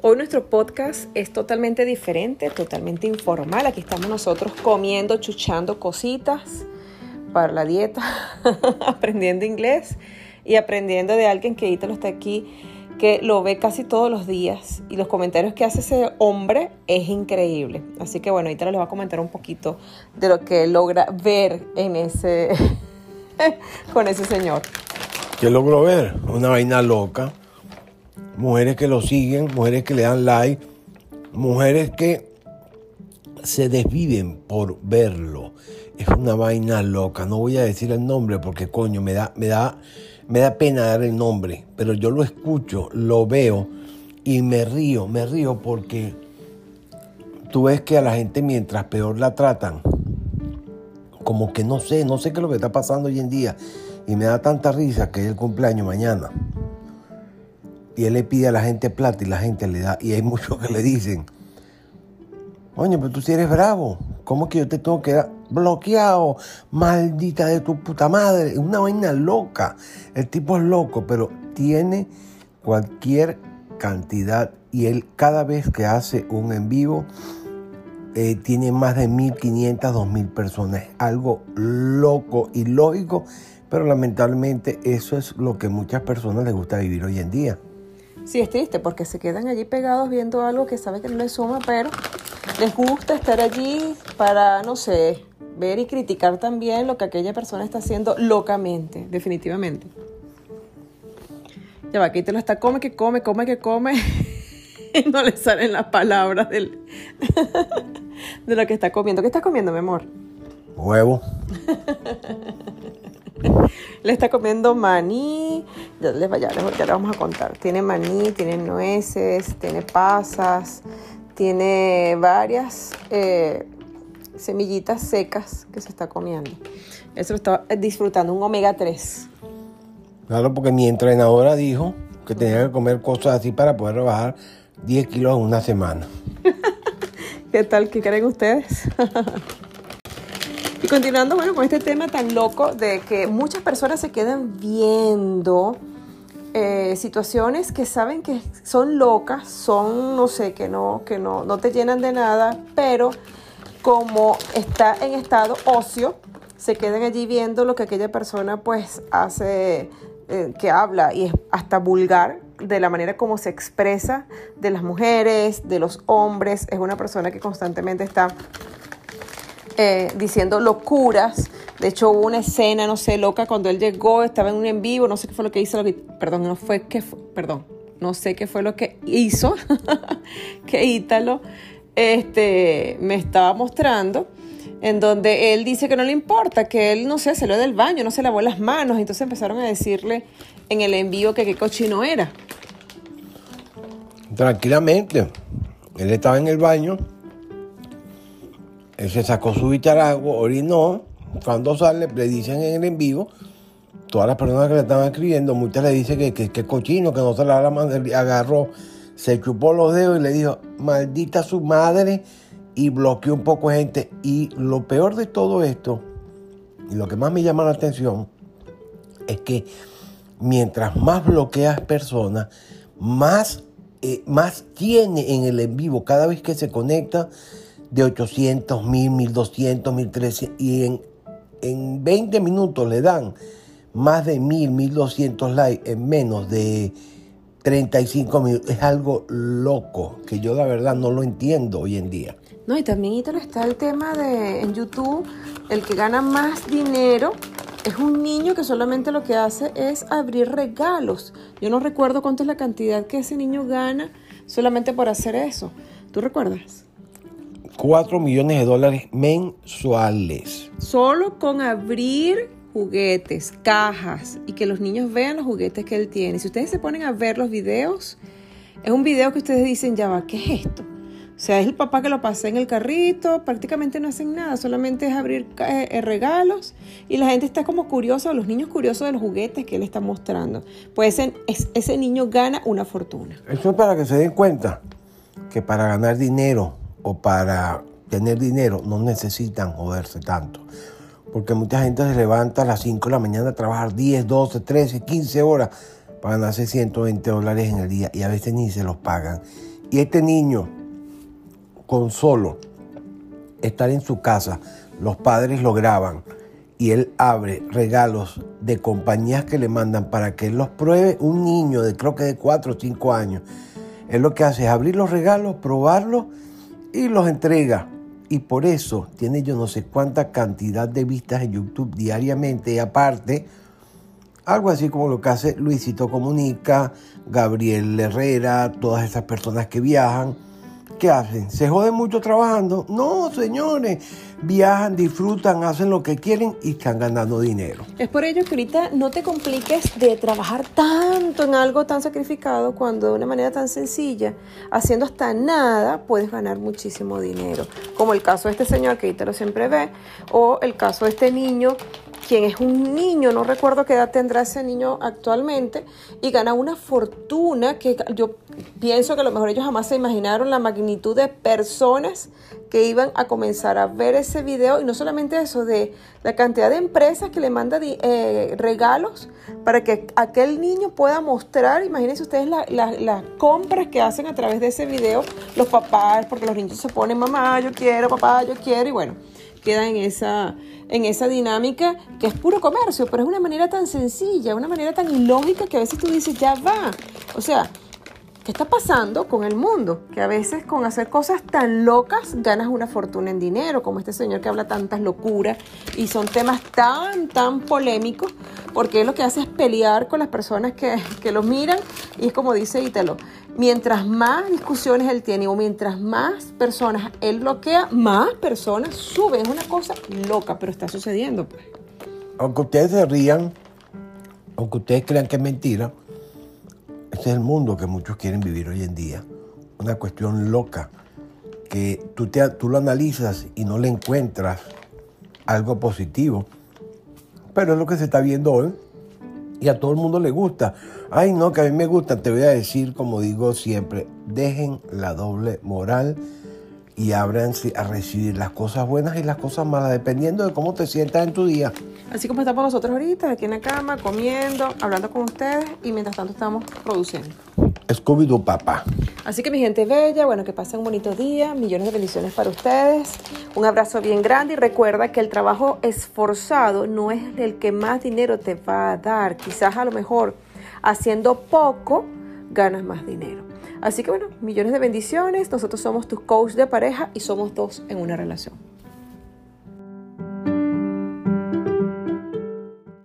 Hoy nuestro podcast es totalmente diferente, totalmente informal. Aquí estamos nosotros comiendo, chuchando cositas para la dieta, aprendiendo inglés y aprendiendo de alguien que lo está aquí, que lo ve casi todos los días y los comentarios que hace ese hombre es increíble. Así que bueno, ahorita les voy a comentar un poquito de lo que logra ver en ese con ese señor. ¿Qué logro ver? Una vaina loca. Mujeres que lo siguen, mujeres que le dan like, mujeres que se desviven por verlo. Es una vaina loca. No voy a decir el nombre porque coño, me da, me da, me da pena dar el nombre. Pero yo lo escucho, lo veo y me río, me río porque tú ves que a la gente mientras peor la tratan, como que no sé, no sé qué es lo que está pasando hoy en día. Y me da tanta risa que es el cumpleaños mañana. Y él le pide a la gente plata y la gente le da. Y hay muchos que le dicen, Coño, pero tú si eres bravo. ¿Cómo que yo te tengo que dar bloqueado? Maldita de tu puta madre. Es una vaina loca. El tipo es loco, pero tiene cualquier cantidad. Y él cada vez que hace un en vivo, eh, tiene más de 1.500, 2.000 personas. Algo loco y lógico, pero lamentablemente eso es lo que muchas personas les gusta vivir hoy en día. Sí, es triste porque se quedan allí pegados viendo algo que saben que no les suma, pero les gusta estar allí para, no sé, ver y criticar también lo que aquella persona está haciendo locamente, definitivamente. Ya va, aquí te lo está, come, que come, come, que come. y no le salen las palabras del, de lo que está comiendo. ¿Qué está comiendo, mi amor? Huevo. le está comiendo maní. Ya les, ya, ya le vamos a contar. Tiene maní, tiene nueces, tiene pasas, tiene varias eh, semillitas secas que se está comiendo. Eso lo está disfrutando, un omega 3. Claro, porque mi entrenadora dijo que tenía que comer cosas así para poder rebajar 10 kilos en una semana. ¿Qué tal? ¿Qué creen ustedes? y continuando, bueno, con este tema tan loco de que muchas personas se quedan viendo eh, situaciones que saben que son locas, son, no sé, que no, que no, no te llenan de nada, pero como está en estado ocio, se quedan allí viendo lo que aquella persona pues hace, eh, que habla y es hasta vulgar de la manera como se expresa de las mujeres, de los hombres. Es una persona que constantemente está eh, diciendo locuras. De hecho, hubo una escena, no sé, loca, cuando él llegó, estaba en un en vivo, no sé qué fue lo que hizo, perdón, no fue que, perdón, no sé qué fue lo que hizo, que Ítalo este, me estaba mostrando, en donde él dice que no le importa, que él, no sé, se lo del baño, no se lavó las manos, entonces empezaron a decirle en el envío que qué cochino era. Tranquilamente, él estaba en el baño él se sacó su bicharago, orinó. Cuando sale, le dicen en el en vivo, todas las personas que le estaban escribiendo, muchas le dicen que, que, cochino, que no se la agarró, se chupó los dedos y le dijo, maldita su madre, y bloqueó un poco gente. Y lo peor de todo esto, y lo que más me llama la atención, es que mientras más bloqueas personas, más, eh, más tiene en el en vivo cada vez que se conecta de 800, 1000, 1200, 1300 y en, en 20 minutos le dan más de 1000, 1200 likes en menos de 35 minutos. Es algo loco que yo la verdad no lo entiendo hoy en día. No, y también está el tema de en YouTube, el que gana más dinero es un niño que solamente lo que hace es abrir regalos. Yo no recuerdo cuánto es la cantidad que ese niño gana solamente por hacer eso. ¿Tú recuerdas? 4 millones de dólares mensuales. Solo con abrir juguetes, cajas y que los niños vean los juguetes que él tiene. Si ustedes se ponen a ver los videos, es un video que ustedes dicen, ya va, ¿qué es esto? O sea, es el papá que lo pasa en el carrito, prácticamente no hacen nada, solamente es abrir eh, eh, regalos y la gente está como curiosa, los niños curiosos de los juguetes que él está mostrando. Pues ese, ese niño gana una fortuna. Eso es para que se den cuenta que para ganar dinero o para tener dinero no necesitan joderse tanto. Porque mucha gente se levanta a las 5 de la mañana a trabajar 10, 12, 13, 15 horas para ganarse 120 dólares en el día y a veces ni se los pagan. Y este niño, con solo estar en su casa, los padres lo graban y él abre regalos de compañías que le mandan para que él los pruebe, un niño de creo que de 4 o 5 años, él lo que hace es abrir los regalos, probarlos y los entrega. Y por eso tiene yo no sé cuánta cantidad de vistas en YouTube diariamente. Y aparte, algo así como lo que hace Luisito Comunica, Gabriel Herrera, todas esas personas que viajan ¿Qué hacen? ¿Se joden mucho trabajando? No, señores. Viajan, disfrutan, hacen lo que quieren y están ganando dinero. Es por ello que ahorita no te compliques de trabajar tanto en algo tan sacrificado cuando de una manera tan sencilla, haciendo hasta nada, puedes ganar muchísimo dinero. Como el caso de este señor que ahorita lo siempre ve, o el caso de este niño quien es un niño, no recuerdo qué edad tendrá ese niño actualmente, y gana una fortuna que yo pienso que a lo mejor ellos jamás se imaginaron la magnitud de personas que iban a comenzar a ver ese video. Y no solamente eso, de la cantidad de empresas que le mandan eh, regalos para que aquel niño pueda mostrar, imagínense ustedes las compras que hacen a través de ese video. Los papás, porque los niños se ponen, mamá, yo quiero, papá, yo quiero, y bueno, queda en esa, en esa dinámica que es puro comercio, pero es una manera tan sencilla, una manera tan ilógica que a veces tú dices, ya va. O sea, ¿qué está pasando con el mundo? Que a veces con hacer cosas tan locas ganas una fortuna en dinero, como este señor que habla tantas locuras y son temas tan, tan polémicos, porque lo que hace es pelear con las personas que, que lo miran y es como dice Ítalo, mientras más discusiones él tiene o mientras más personas él bloquea, más personas suben. Es una cosa loca, pero está sucediendo. Pues. Aunque ustedes se rían, aunque ustedes crean que es mentira, este es el mundo que muchos quieren vivir hoy en día. Una cuestión loca que tú, te, tú lo analizas y no le encuentras algo positivo. Pero es lo que se está viendo hoy y a todo el mundo le gusta. Ay, no, que a mí me gusta, te voy a decir, como digo siempre, dejen la doble moral y ábranse a recibir las cosas buenas y las cosas malas, dependiendo de cómo te sientas en tu día. Así como estamos nosotros ahorita, aquí en la cama, comiendo, hablando con ustedes y mientras tanto estamos produciendo. Scooby-Doo papá. Así que mi gente bella, bueno, que pasen un bonito día, millones de bendiciones para ustedes, un abrazo bien grande y recuerda que el trabajo esforzado no es el que más dinero te va a dar, quizás a lo mejor haciendo poco ganas más dinero. Así que bueno, millones de bendiciones, nosotros somos tus coach de pareja y somos dos en una relación.